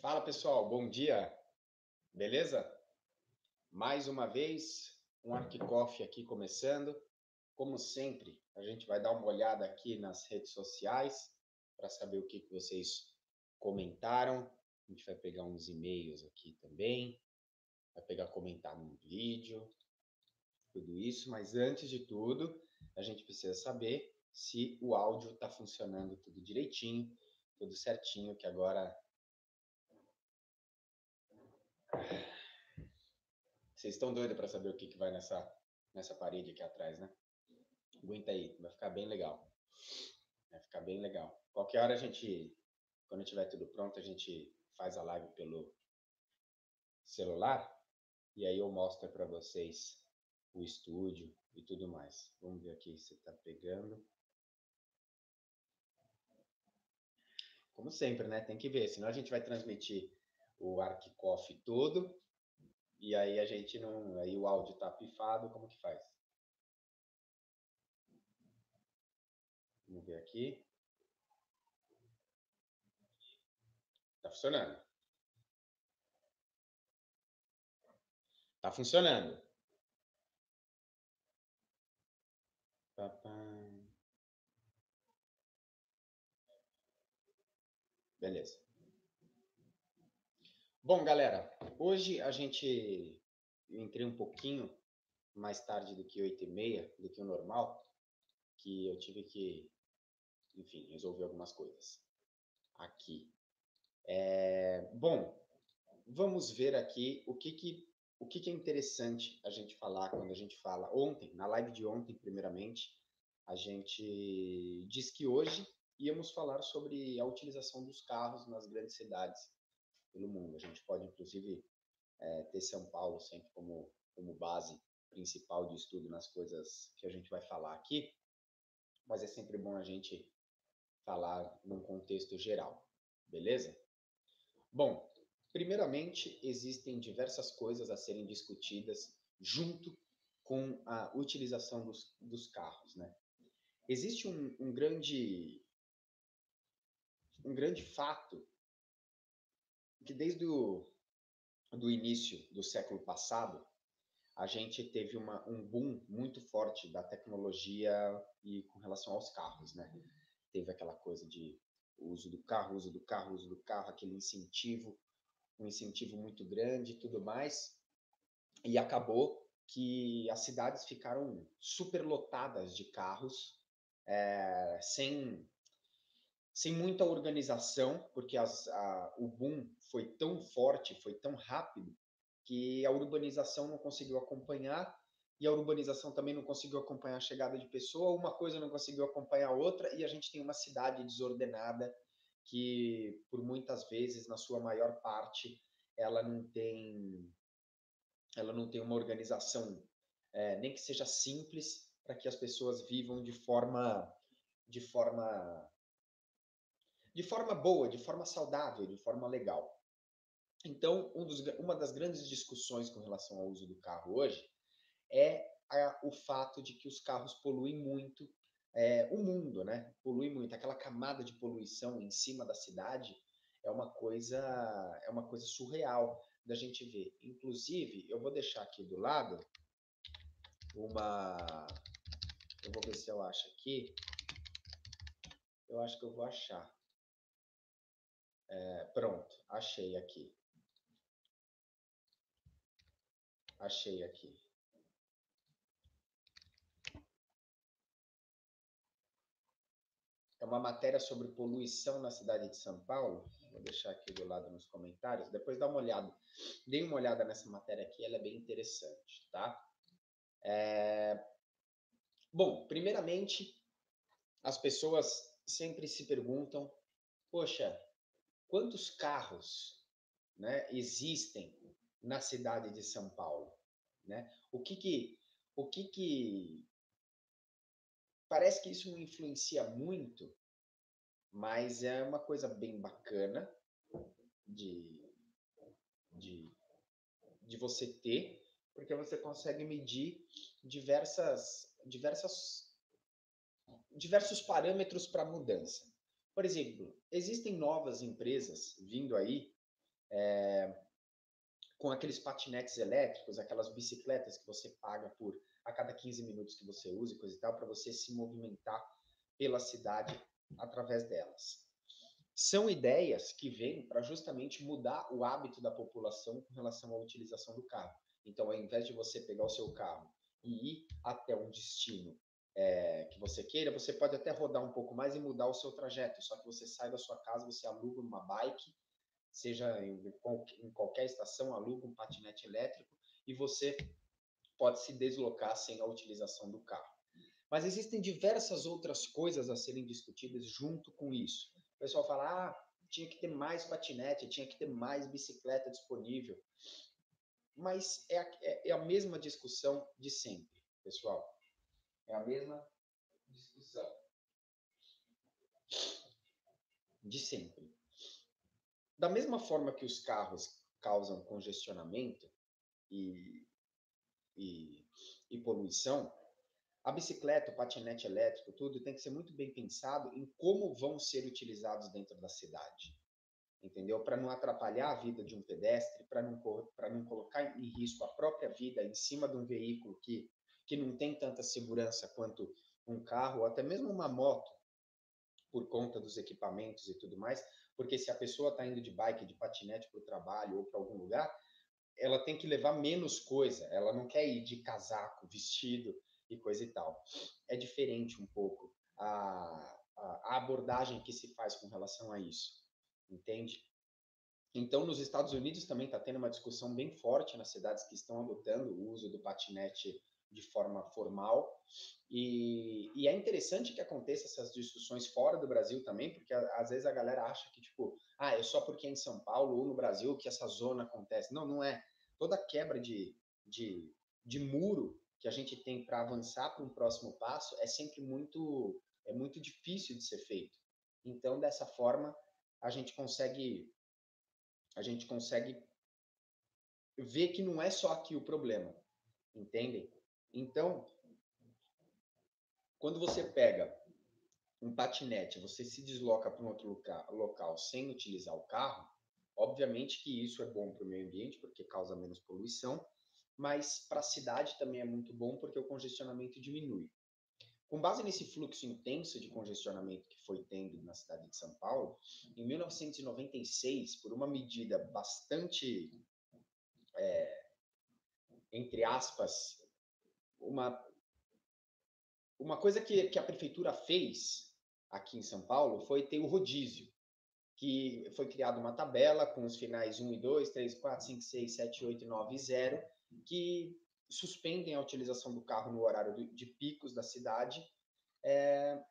Fala pessoal, bom dia, beleza? Mais uma vez, um Arquicoff aqui começando. Como sempre, a gente vai dar uma olhada aqui nas redes sociais para saber o que, que vocês comentaram. A gente vai pegar uns e-mails aqui também, vai pegar comentar no vídeo, tudo isso. Mas antes de tudo, a gente precisa saber se o áudio está funcionando tudo direitinho, tudo certinho, que agora vocês estão doidos para saber o que, que vai nessa, nessa parede aqui atrás, né? Aguenta aí, vai ficar bem legal. Vai ficar bem legal. Qualquer hora a gente, quando tiver tudo pronto, a gente faz a live pelo celular e aí eu mostro para vocês o estúdio e tudo mais. Vamos ver aqui se está pegando. Como sempre, né? Tem que ver, senão a gente vai transmitir o ArcCoff todo e aí a gente não, aí o áudio tá pifado, como que faz? Vamos ver aqui. Tá funcionando. Tá funcionando. Beleza. Bom, galera, hoje a gente eu entrei um pouquinho mais tarde do que 8 e meia, do que o normal, que eu tive que, enfim, resolver algumas coisas aqui. É, bom, vamos ver aqui o que que o que, que é interessante a gente falar quando a gente fala ontem, na live de ontem, primeiramente, a gente disse que hoje íamos falar sobre a utilização dos carros nas grandes cidades pelo mundo. A gente pode, inclusive, é, ter São Paulo sempre como, como base principal de estudo nas coisas que a gente vai falar aqui, mas é sempre bom a gente falar num contexto geral, beleza? Bom, primeiramente, existem diversas coisas a serem discutidas junto com a utilização dos, dos carros, né? Existe um, um grande um grande fato que desde o do início do século passado, a gente teve uma, um boom muito forte da tecnologia e com relação aos carros, né? Teve aquela coisa de uso do carro, uso do carro, uso do carro, aquele incentivo, um incentivo muito grande e tudo mais. E acabou que as cidades ficaram superlotadas de carros, é, sem sem muita organização, porque as, a, o boom foi tão forte, foi tão rápido, que a urbanização não conseguiu acompanhar, e a urbanização também não conseguiu acompanhar a chegada de pessoa, uma coisa não conseguiu acompanhar a outra, e a gente tem uma cidade desordenada que, por muitas vezes, na sua maior parte, ela não tem, ela não tem uma organização, é, nem que seja simples, para que as pessoas vivam de forma, de forma de forma boa, de forma saudável, de forma legal. Então, um dos, uma das grandes discussões com relação ao uso do carro hoje é a, o fato de que os carros poluem muito é, o mundo, né? Polui muito. Aquela camada de poluição em cima da cidade é uma coisa é uma coisa surreal da gente ver. Inclusive, eu vou deixar aqui do lado uma eu vou ver se eu acho aqui. Eu acho que eu vou achar. É, pronto, achei aqui. Achei aqui. É uma matéria sobre poluição na cidade de São Paulo. Vou deixar aqui do lado nos comentários. Depois dá uma olhada. Dê uma olhada nessa matéria aqui, ela é bem interessante, tá? É... Bom, primeiramente, as pessoas sempre se perguntam: poxa, quantos carros né, existem na cidade de São Paulo? Né? O que que, o que que parece que isso não influencia muito, mas é uma coisa bem bacana de, de, de você ter, porque você consegue medir diversas, diversas, diversos parâmetros para mudança. Por exemplo, existem novas empresas vindo aí é, com aqueles patinetes elétricos, aquelas bicicletas que você paga por a cada 15 minutos que você usa e coisa e tal, para você se movimentar pela cidade através delas. São ideias que vêm para justamente mudar o hábito da população com relação à utilização do carro. Então, ao invés de você pegar o seu carro e ir até um destino é, que você queira, você pode até rodar um pouco mais e mudar o seu trajeto. Só que você sai da sua casa, você aluga uma bike, seja em, em qualquer estação, aluga um patinete elétrico e você pode se deslocar sem a utilização do carro. Mas existem diversas outras coisas a serem discutidas junto com isso. O pessoal fala, ah, tinha que ter mais patinete, tinha que ter mais bicicleta disponível. Mas é a, é, é a mesma discussão de sempre, pessoal. É a mesma discussão de sempre. Da mesma forma que os carros causam congestionamento e, e, e poluição, a bicicleta, o patinete elétrico, tudo tem que ser muito bem pensado em como vão ser utilizados dentro da cidade. Entendeu? Para não atrapalhar a vida de um pedestre, para não, não colocar em risco a própria vida em cima de um veículo que que não tem tanta segurança quanto um carro, ou até mesmo uma moto, por conta dos equipamentos e tudo mais, porque se a pessoa está indo de bike, de patinete para o trabalho ou para algum lugar, ela tem que levar menos coisa, ela não quer ir de casaco, vestido e coisa e tal. É diferente um pouco a, a, abordagem que se faz com relação a isso, entende? Então, nos Estados Unidos também está tendo uma discussão bem forte nas cidades que estão adotando o uso do patinete de forma formal. E, e, é interessante que aconteça essas discussões fora do Brasil também, porque às vezes a galera acha que, tipo, ah, é só porque é em São Paulo ou no Brasil que essa zona acontece. Não, não é. Toda quebra de, de, de muro que a gente tem para avançar para um próximo passo é sempre muito, é muito difícil de ser feito. Então, dessa forma, a gente consegue a gente consegue ver que não é só aqui o problema, entendem? Então, quando você pega um patinete, você se desloca para um outro local, local sem utilizar o carro, obviamente que isso é bom para o meio ambiente, porque causa menos poluição, mas para a cidade também é muito bom, porque o congestionamento diminui. Com base nesse fluxo intenso de congestionamento que foi tendo na cidade de São Paulo, em 1996, por uma medida bastante, é, entre aspas, uma, uma coisa que, que a prefeitura fez aqui em São Paulo foi ter o rodízio, que foi criada uma tabela com os finais 1 e 2, 3, 4, 5, 6, 7, 8, 9 e 0, que suspendem a utilização do carro no horário de picos da cidade, é,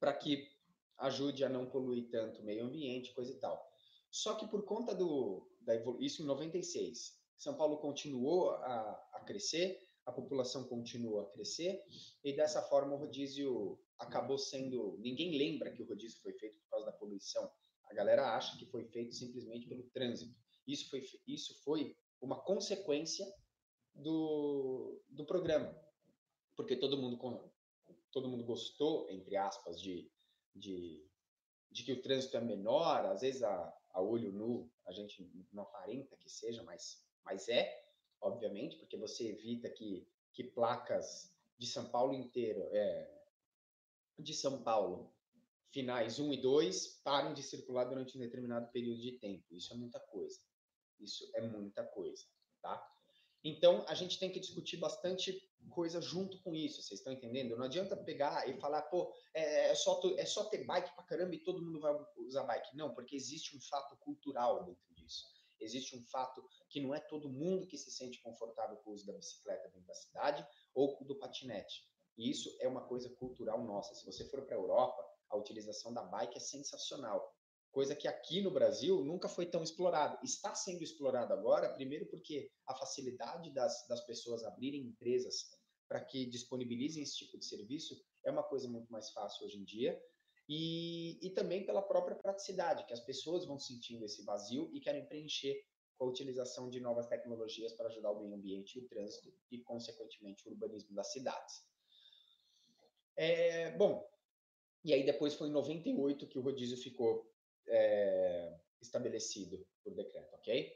para que ajude a não poluir tanto o meio ambiente, coisa e tal. Só que por conta do da isso em 96, São Paulo continuou a, a crescer, a população continua a crescer e dessa forma o rodízio acabou sendo. Ninguém lembra que o rodízio foi feito por causa da poluição. A galera acha que foi feito simplesmente pelo trânsito. Isso foi, isso foi uma consequência do, do programa, porque todo mundo, todo mundo gostou, entre aspas, de, de, de que o trânsito é menor, às vezes a, a olho nu a gente não aparenta que seja, mas, mas é, obviamente, porque você evita que, que placas de São Paulo inteiro, é, de São Paulo, finais 1 e 2, parem de circular durante um determinado período de tempo. Isso é muita coisa. Isso é muita coisa, tá? Então, a gente tem que discutir bastante coisa junto com isso, vocês estão entendendo? Não adianta pegar e falar, pô, é, é, só, é só ter bike pra caramba e todo mundo vai usar bike. Não, porque existe um fato cultural dentro disso existe um fato que não é todo mundo que se sente confortável com o uso da bicicleta dentro da cidade ou do patinete. E isso é uma coisa cultural nossa. Se você for para a Europa, a utilização da bike é sensacional. Coisa que aqui no Brasil nunca foi tão explorada. Está sendo explorado agora, primeiro porque a facilidade das, das pessoas abrirem empresas para que disponibilizem esse tipo de serviço é uma coisa muito mais fácil hoje em dia. E, e também pela própria praticidade, que as pessoas vão sentindo esse vazio e querem preencher com a utilização de novas tecnologias para ajudar o meio ambiente o trânsito e, consequentemente, o urbanismo das cidades. É, bom, e aí depois foi em 98 que o rodízio ficou é, estabelecido por decreto, ok?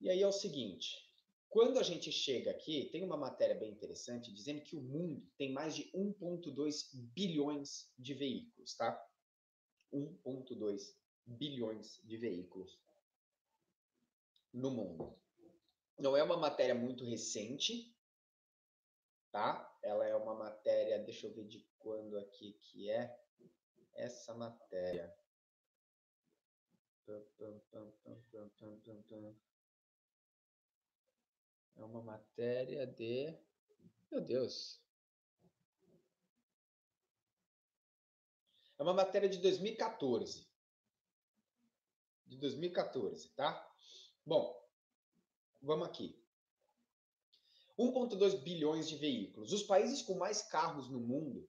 E aí é o seguinte, quando a gente chega aqui, tem uma matéria bem interessante dizendo que o mundo tem mais de 1,2 bilhões de veículos, tá? 1,2 bilhões de veículos no mundo. Não é uma matéria muito recente, tá? Ela é uma matéria, deixa eu ver de quando aqui que é essa matéria. É uma matéria de. Meu Deus. É uma matéria de 2014. De 2014, tá? Bom, vamos aqui. 1,2 bilhões de veículos. Os países com mais carros no mundo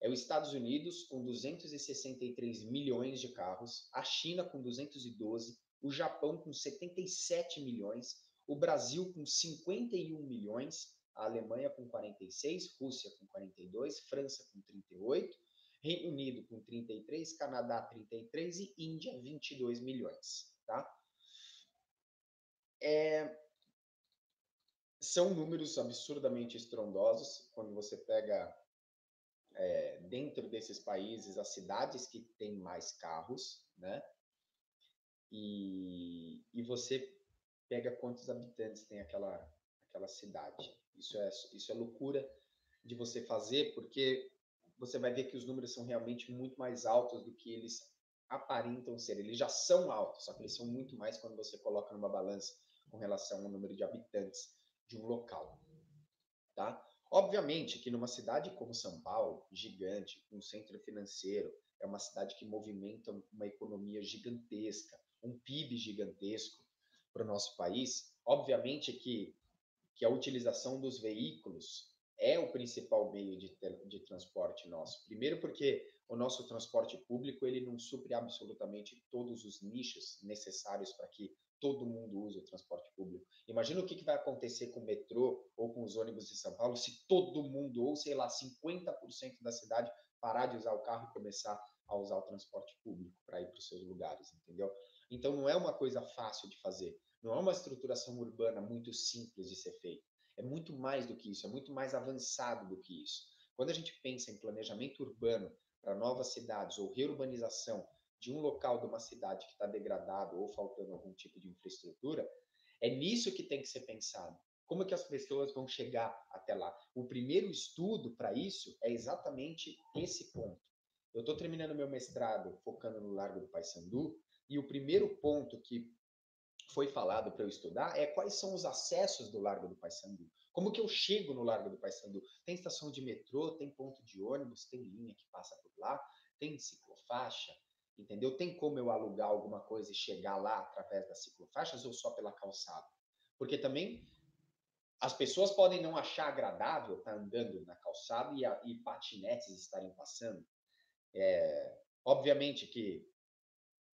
é os Estados Unidos, com 263 milhões de carros, a China, com 212, o Japão, com 77 milhões, o Brasil, com 51 milhões, a Alemanha, com 46, Rússia, com 42, França, com 38, Reino Unido, com 33, Canadá, 33 e Índia, 22 milhões. Tá? É, são números absurdamente estrondosos quando você pega é, dentro desses países as cidades que têm mais carros, né? E, e você pega quantos habitantes tem aquela, aquela cidade. Isso é, isso é loucura de você fazer, porque você vai ver que os números são realmente muito mais altos do que eles aparentam ser. Eles já são altos, só que eles são muito mais quando você coloca numa balança com relação ao número de habitantes de um local. Tá? Obviamente que numa cidade como São Paulo, gigante, um centro financeiro, é uma cidade que movimenta uma economia gigantesca, um PIB gigantesco para o nosso país. Obviamente que, que a utilização dos veículos é o principal meio de, de transporte nosso. Primeiro porque o nosso transporte público ele não supre absolutamente todos os nichos necessários para que todo mundo usa o transporte público. Imagina o que, que vai acontecer com o metrô ou com os ônibus de São Paulo se todo mundo, ou sei lá, 50% da cidade parar de usar o carro e começar a usar o transporte público para ir para os seus lugares, entendeu? Então não é uma coisa fácil de fazer, não é uma estruturação urbana muito simples de ser feita. É muito mais do que isso, é muito mais avançado do que isso. Quando a gente pensa em planejamento urbano para novas cidades ou reurbanização de um local de uma cidade que está degradado ou faltando algum tipo de infraestrutura, é nisso que tem que ser pensado. Como que as pessoas vão chegar até lá? O primeiro estudo para isso é exatamente esse ponto. Eu estou terminando meu mestrado focando no Largo do Paissandu e o primeiro ponto que foi falado para eu estudar é quais são os acessos do Largo do Paissandu. Como que eu chego no Largo do Paissandu? Tem estação de metrô, tem ponto de ônibus, tem linha que passa por lá, tem ciclofaixa, entendeu? Tem como eu alugar alguma coisa e chegar lá através das ciclofaixas ou só pela calçada? Porque também as pessoas podem não achar agradável estar andando na calçada e, a, e patinetes estarem passando. É, obviamente que,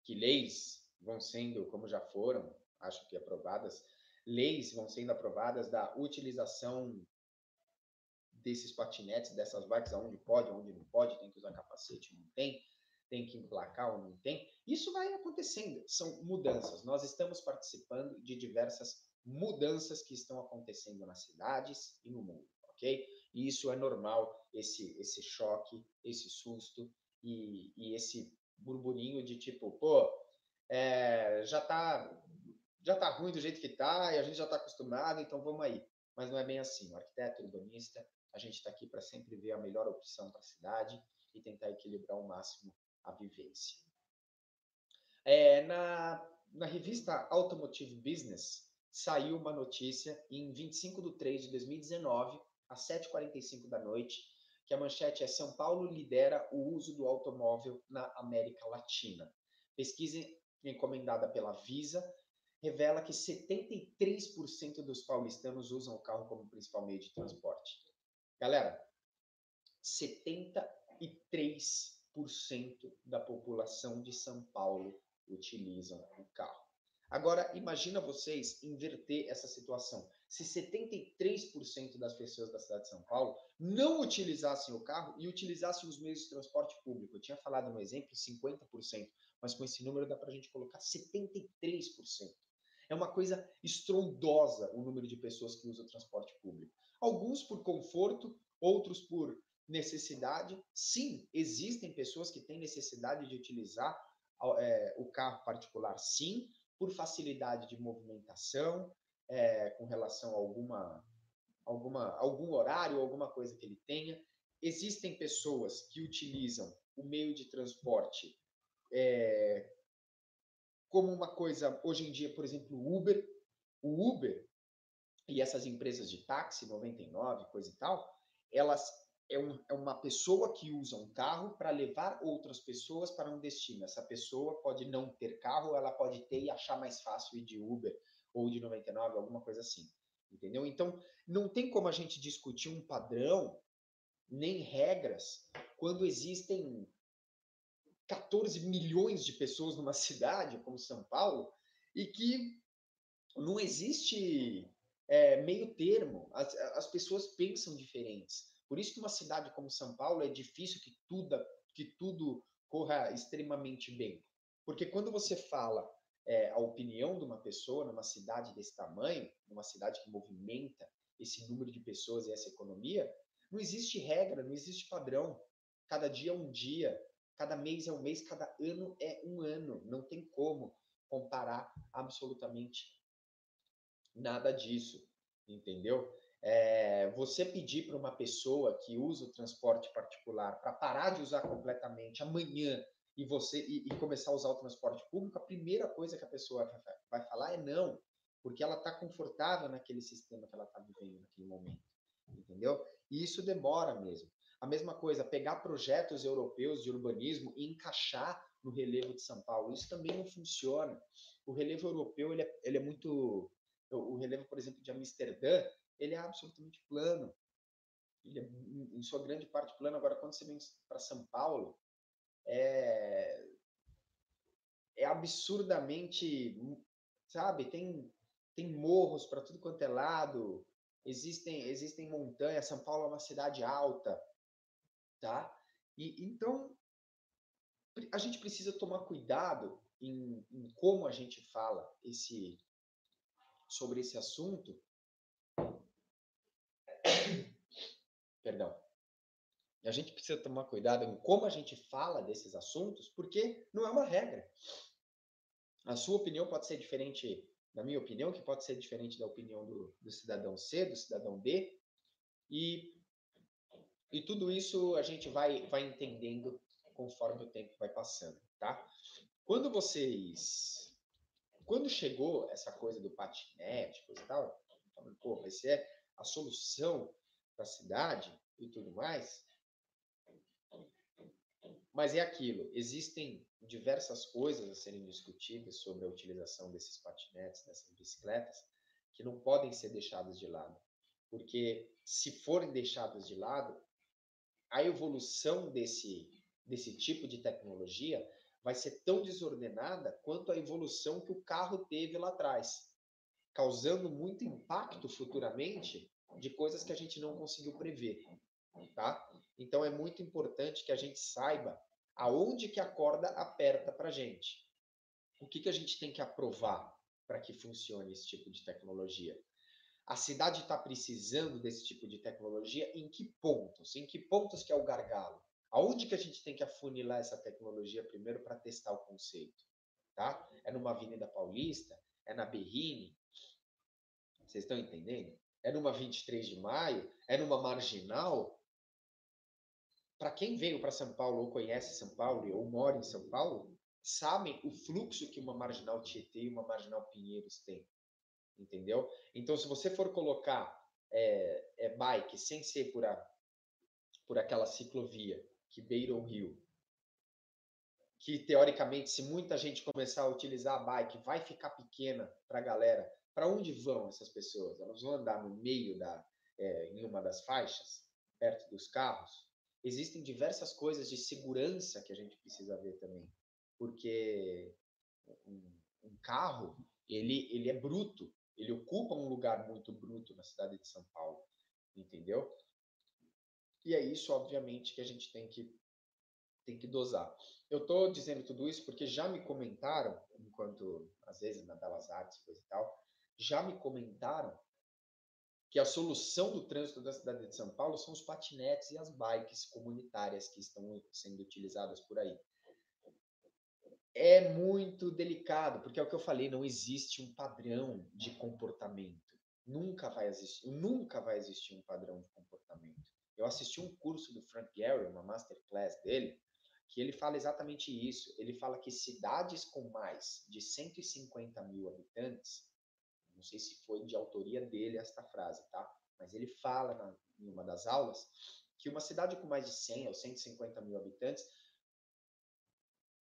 que leis vão sendo, como já foram, acho que aprovadas, leis vão sendo aprovadas da utilização desses patinetes, dessas bikes, aonde pode, aonde não pode, tem que usar capacete, não tem tem que emplacar ou não tem. Isso vai acontecendo, são mudanças. Nós estamos participando de diversas mudanças que estão acontecendo nas cidades e no mundo, ok? E isso é normal, esse, esse choque, esse susto e, e esse burburinho de tipo, pô, é, já tá já tá ruim do jeito que tá e a gente já está acostumado, então vamos aí. Mas não é bem assim. O arquiteto, urbanista, a gente está aqui para sempre ver a melhor opção para a cidade e tentar equilibrar ao máximo a vivência. É, na, na revista Automotive Business, saiu uma notícia em 25 de 3 de 2019, às 7h45 da noite, que a manchete é São Paulo lidera o uso do automóvel na América Latina. Pesquisa encomendada pela Visa revela que 73% dos paulistanos usam o carro como principal meio de transporte. Galera, 73% da população de São Paulo utilizam o carro. Agora, imagina vocês inverter essa situação. Se 73% das pessoas da cidade de São Paulo não utilizassem o carro e utilizassem os meios de transporte público. Eu tinha falado no exemplo 50%, mas com esse número dá para a gente colocar 73%. É uma coisa estrondosa o número de pessoas que usam transporte público. Alguns por conforto, outros por necessidade. Sim, existem pessoas que têm necessidade de utilizar é, o carro particular, sim, por facilidade de movimentação, é, com relação a alguma, alguma, algum horário, alguma coisa que ele tenha. Existem pessoas que utilizam o meio de transporte é, como uma coisa, hoje em dia, por exemplo, o Uber. O Uber e essas empresas de táxi, 99, coisa e tal, elas é, um, é uma pessoa que usa um carro para levar outras pessoas para um destino. Essa pessoa pode não ter carro, ela pode ter e achar mais fácil ir de Uber ou de 99, alguma coisa assim. Entendeu? Então, não tem como a gente discutir um padrão nem regras quando existem 14 milhões de pessoas numa cidade como São Paulo e que não existe é, meio termo. As, as pessoas pensam diferentes. Por isso que uma cidade como São Paulo é difícil que tudo, que tudo corra extremamente bem. Porque quando você fala é, a opinião de uma pessoa numa cidade desse tamanho, numa cidade que movimenta esse número de pessoas e essa economia, não existe regra, não existe padrão. Cada dia é um dia, cada mês é um mês, cada ano é um ano. Não tem como comparar absolutamente nada disso, entendeu? É, você pedir para uma pessoa que usa o transporte particular para parar de usar completamente amanhã e você e, e, começar a usar o transporte público, a primeira coisa que a pessoa vai, falar é não, porque ela está confortável naquele sistema que ela está vivendo naquele momento, entendeu? E isso demora mesmo. A mesma coisa, pegar projetos europeus de urbanismo e encaixar no relevo de São Paulo, isso também não funciona. O relevo europeu ele é, ele é muito, o relevo, por exemplo, de Amsterdã, ele é absolutamente plano. Ele é, em sua grande parte, plano. Agora, quando você vem para São Paulo, é, é absurdamente, sabe? Tem, tem morros para tudo quanto é lado, existem, existem montanhas. São Paulo é uma cidade alta, tá? E então a gente precisa tomar cuidado em, em como a gente fala esse sobre esse assunto, Perdão. A gente precisa tomar cuidado em como a gente fala desses assuntos, porque não é uma regra. A sua opinião pode ser diferente da minha opinião, que pode ser diferente da opinião do, do cidadão C, do cidadão B, e, e tudo isso a gente vai, vai entendendo conforme o tempo vai passando, tá? Quando vocês... Quando chegou essa coisa do patinete, coisa e tal, falando, pô, vai ser a solução da cidade e tudo mais. Mas é aquilo, existem diversas coisas a serem discutidas sobre a utilização desses patinetes, dessas bicicletas, que não podem ser deixadas de lado. Porque se forem deixadas de lado, a evolução desse, desse tipo de tecnologia vai ser tão desordenada quanto a evolução que o carro teve lá atrás, causando muito impacto futuramente de coisas que a gente não conseguiu prever, tá? Então é muito importante que a gente saiba aonde que a corda aperta para gente. O que, que a gente tem que aprovar para que funcione esse tipo de tecnologia? A cidade está precisando desse tipo de tecnologia em que pontos? Em que pontos que é o gargalo? Aonde que a gente tem que afunilar essa tecnologia primeiro para testar o conceito? Tá? É numa Avenida Paulista? É na Berrine? Vocês estão entendendo? é numa 23 de maio, é numa marginal. Para quem veio para São Paulo ou conhece São Paulo ou mora em São Paulo, sabem o fluxo que uma marginal Tietê e uma marginal Pinheiros tem. Entendeu? Então, se você for colocar é, é bike sem ser por, a, por aquela ciclovia que beira o rio, que teoricamente, se muita gente começar a utilizar a bike, vai ficar pequena para a galera para onde vão essas pessoas? Elas vão andar no meio da, é, em uma das faixas, perto dos carros? Existem diversas coisas de segurança que a gente precisa ver também, porque um, um carro ele, ele é bruto, ele ocupa um lugar muito bruto na cidade de São Paulo, entendeu? E é isso, obviamente, que a gente tem que, tem que dosar. Eu estou dizendo tudo isso porque já me comentaram, enquanto, às vezes, na Belas Artes, coisa e tal, já me comentaram que a solução do trânsito da cidade de São Paulo são os patinetes e as bikes comunitárias que estão sendo utilizadas por aí. É muito delicado, porque é o que eu falei, não existe um padrão de comportamento. Nunca vai existir, nunca vai existir um padrão de comportamento. Eu assisti um curso do Frank Gehry, uma masterclass dele, que ele fala exatamente isso. Ele fala que cidades com mais de 150 mil habitantes não sei se foi de autoria dele esta frase, tá? Mas ele fala na, em uma das aulas que uma cidade com mais de 100 ou 150 mil habitantes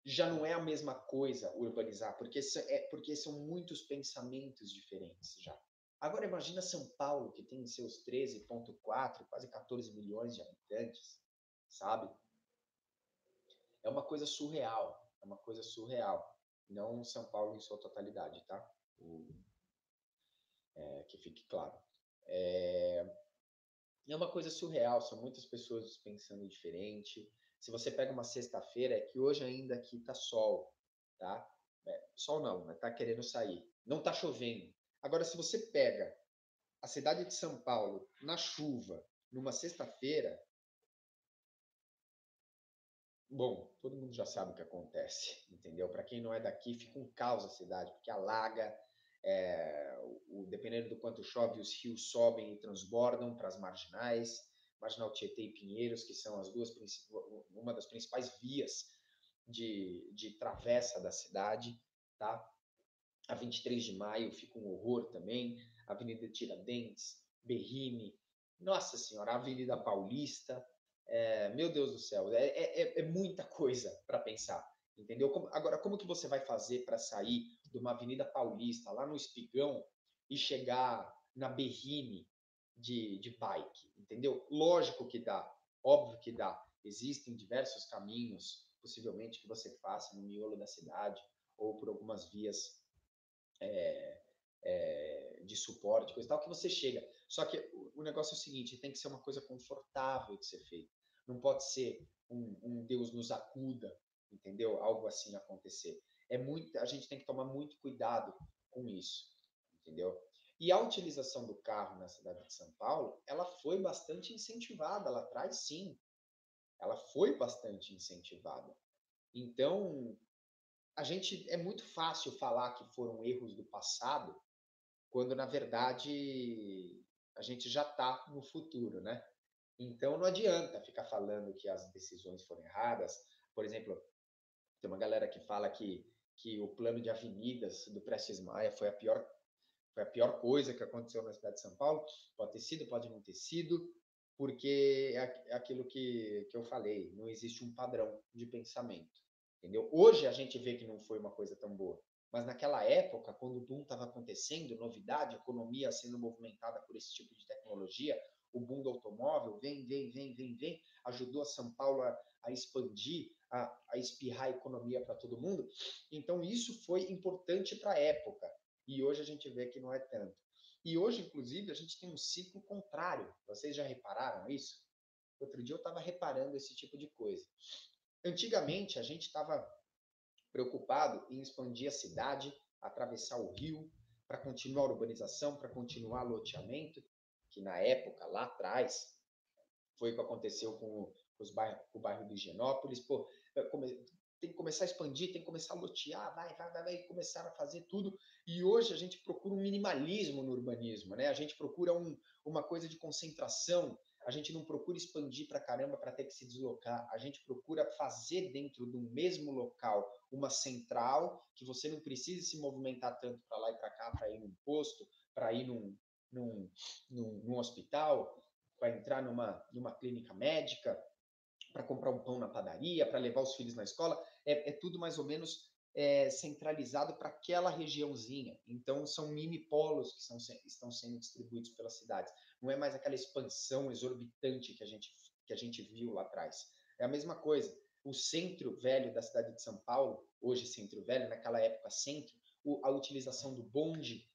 já não é a mesma coisa urbanizar, porque, é, porque são muitos pensamentos diferentes já. Agora imagina São Paulo, que tem seus 13,4, quase 14 milhões de habitantes, sabe? É uma coisa surreal, é uma coisa surreal. Não São Paulo em sua totalidade, tá? É, que fique claro. É, é uma coisa surreal, são muitas pessoas pensando diferente. Se você pega uma sexta-feira, é que hoje ainda aqui tá sol, tá? É, sol não, mas tá querendo sair. Não tá chovendo. Agora, se você pega a cidade de São Paulo na chuva, numa sexta-feira, bom, todo mundo já sabe o que acontece, entendeu? Para quem não é daqui, fica um caos a cidade, porque alaga, é, o, dependendo do quanto chove, os rios sobem e transbordam para as marginais, Marginal Tietê e Pinheiros, que são as duas uma das principais vias de, de travessa da cidade, tá? A 23 de maio fica um horror também, Avenida Tiradentes, Berrime, nossa senhora, Avenida Paulista, é, meu Deus do céu, é, é, é muita coisa para pensar, entendeu? Como, agora, como que você vai fazer para sair de uma Avenida Paulista, lá no Espigão, e chegar na Berrine de, de bike, entendeu? Lógico que dá, óbvio que dá. Existem diversos caminhos, possivelmente, que você faça no miolo da cidade ou por algumas vias é, é, de suporte, coisa e tal, que você chega. Só que o, o negócio é o seguinte, tem que ser uma coisa confortável de ser feita. Não pode ser um, um Deus nos acuda, entendeu? Algo assim acontecer é muito, a gente tem que tomar muito cuidado com isso, entendeu? E a utilização do carro na cidade de São Paulo, ela foi bastante incentivada lá atrás, sim. Ela foi bastante incentivada. Então, a gente é muito fácil falar que foram erros do passado, quando na verdade a gente já está no futuro, né? Então não adianta ficar falando que as decisões foram erradas. Por exemplo, tem uma galera que fala que que o plano de avenidas do Prestes Maia foi a pior foi a pior coisa que aconteceu na cidade de São Paulo. Pode ter sido, pode não ter sido, porque é, é aquilo que, que eu falei, não existe um padrão de pensamento, entendeu? Hoje a gente vê que não foi uma coisa tão boa, mas naquela época, quando o boom estava acontecendo, novidade, economia sendo movimentada por esse tipo de tecnologia, o boom do automóvel vem, vem, vem, vem, vem, ajudou a São Paulo a, a expandir, a, a espirrar a economia para todo mundo. Então, isso foi importante para a época. E hoje a gente vê que não é tanto. E hoje, inclusive, a gente tem um ciclo contrário. Vocês já repararam isso? Outro dia eu estava reparando esse tipo de coisa. Antigamente, a gente estava preocupado em expandir a cidade, atravessar o rio, para continuar a urbanização, para continuar loteamento, que na época, lá atrás, foi o que aconteceu com os bairros, o bairro do Higienópolis, pô, é, tem que começar a expandir, tem que começar a lotear, vai, vai, vai, vai, começar a fazer tudo. E hoje a gente procura um minimalismo no urbanismo, né? A gente procura um, uma coisa de concentração, a gente não procura expandir para caramba para ter que se deslocar, a gente procura fazer dentro do mesmo local uma central que você não precise se movimentar tanto para lá e para cá, para ir num posto, para ir num, num, num, num hospital, para entrar numa, numa clínica médica, para comprar um pão na padaria, para levar os filhos na escola, é, é tudo mais ou menos é, centralizado para aquela regiãozinha. Então, são mini polos que são, estão sendo distribuídos pelas cidades. Não é mais aquela expansão exorbitante que a gente, que a gente viu lá atrás. É a mesma coisa. O centro velho da cidade de São Paulo, hoje centro velho, naquela época centro, a utilização do bonde.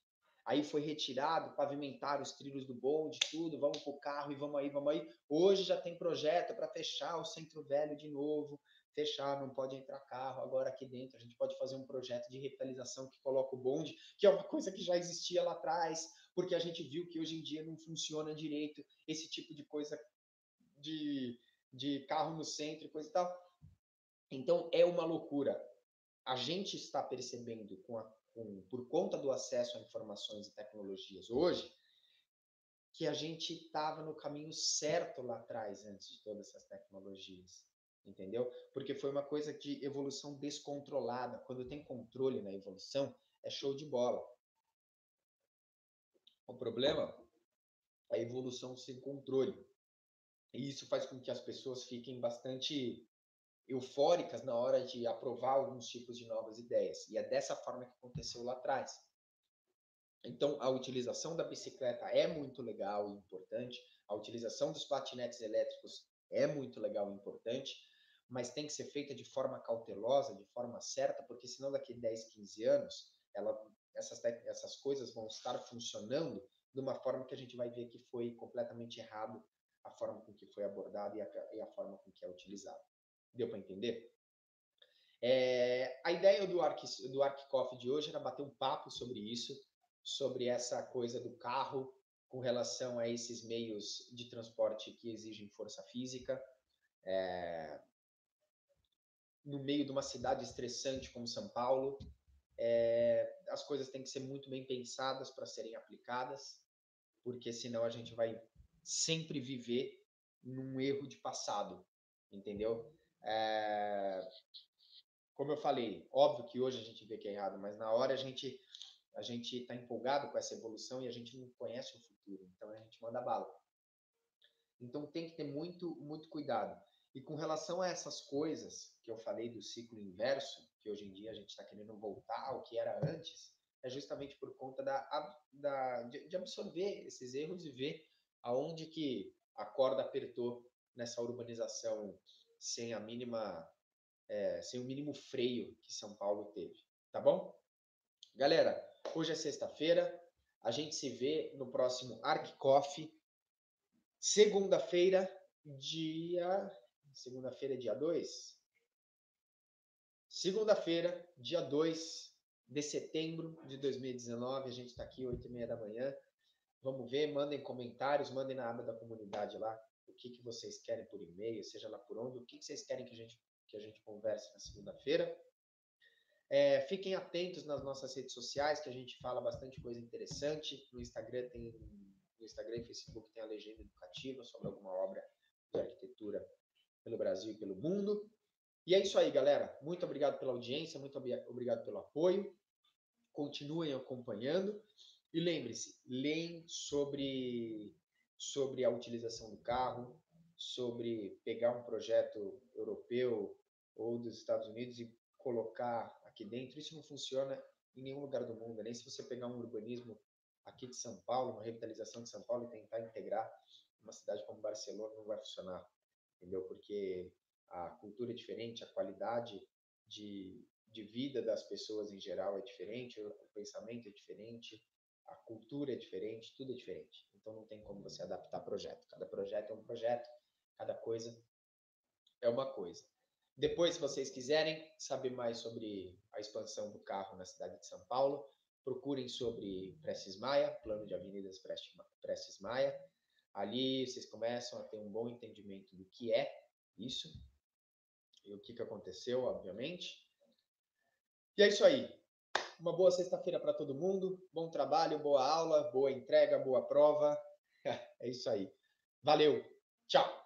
Aí foi retirado, pavimentaram os trilhos do bonde, tudo, vamos pro carro e vamos aí, vamos aí. Hoje já tem projeto para fechar o centro velho de novo, fechar, não pode entrar carro agora aqui dentro. A gente pode fazer um projeto de revitalização que coloca o bonde, que é uma coisa que já existia lá atrás, porque a gente viu que hoje em dia não funciona direito esse tipo de coisa de, de carro no centro e coisa e tal. Então é uma loucura. A gente está percebendo com a, com, por conta do acesso a informações e tecnologias hoje que a gente estava no caminho certo lá atrás antes de todas essas tecnologias entendeu? Porque foi uma coisa de evolução descontrolada. Quando tem controle na evolução, é show de bola. O problema é a evolução sem controle. E isso faz com que as pessoas fiquem bastante eufóricas na hora de aprovar alguns tipos de novas ideias. E é dessa forma que aconteceu lá atrás. Então, a utilização da bicicleta é muito legal e importante, a utilização dos patinetes elétricos é muito legal e importante, mas tem que ser feita de forma cautelosa, de forma certa, porque senão daqui 10, 15 anos, ela, essas, essas coisas vão estar funcionando de uma forma que a gente vai ver que foi completamente errado a forma com que foi abordado e a, e a forma com que é utilizado. Deu para entender? É, a ideia do Arc, do de hoje era bater um papo sobre isso, sobre essa coisa do carro com relação a esses meios de transporte que exigem força física. É, no meio de uma cidade estressante como São Paulo. É, as coisas têm que ser muito bem pensadas para serem aplicadas, porque senão a gente vai sempre viver num erro de passado, entendeu? É, como eu falei, óbvio que hoje a gente vê que é errado, mas na hora a gente a gente está empolgado com essa evolução e a gente não conhece o futuro, então a gente manda bala. Então tem que ter muito muito cuidado. E com relação a essas coisas que eu falei do ciclo inverso, que hoje em dia a gente está querendo voltar ao que era antes, é justamente por conta da, da, de absorver esses erros e ver aonde que a corda apertou nessa urbanização sem a mínima, é, sem o mínimo freio que São Paulo teve, tá bom? Galera, hoje é sexta-feira, a gente se vê no próximo Arc Coffee, segunda-feira, dia Segunda-feira, dia 2? Segunda-feira, dia 2 de setembro de 2019. A gente está aqui, 8 e meia da manhã. Vamos ver, mandem comentários, mandem na aba da comunidade lá o que, que vocês querem por e-mail, seja lá por onde, o que, que vocês querem que a gente, que a gente converse na segunda-feira. É, fiquem atentos nas nossas redes sociais, que a gente fala bastante coisa interessante. No Instagram tem no Instagram e Facebook tem a legenda educativa sobre alguma obra de arquitetura pelo Brasil e pelo mundo. E é isso aí, galera. Muito obrigado pela audiência, muito obrigado pelo apoio. Continuem acompanhando. E lembre-se, leem sobre, sobre a utilização do carro, sobre pegar um projeto europeu ou dos Estados Unidos e colocar aqui dentro. Isso não funciona em nenhum lugar do mundo, nem se você pegar um urbanismo aqui de São Paulo, uma revitalização de São Paulo e tentar integrar uma cidade como Barcelona, não vai funcionar entendeu? Porque a cultura é diferente, a qualidade de, de vida das pessoas em geral é diferente, o pensamento é diferente, a cultura é diferente, tudo é diferente. Então não tem como você adaptar projeto. Cada projeto é um projeto, cada coisa é uma coisa. Depois, se vocês quiserem saber mais sobre a expansão do carro na cidade de São Paulo, procurem sobre Prestes Maia, plano de avenidas Prestes Maia. Ali vocês começam a ter um bom entendimento do que é isso e o que, que aconteceu, obviamente. E é isso aí. Uma boa sexta-feira para todo mundo. Bom trabalho, boa aula, boa entrega, boa prova. É isso aí. Valeu. Tchau.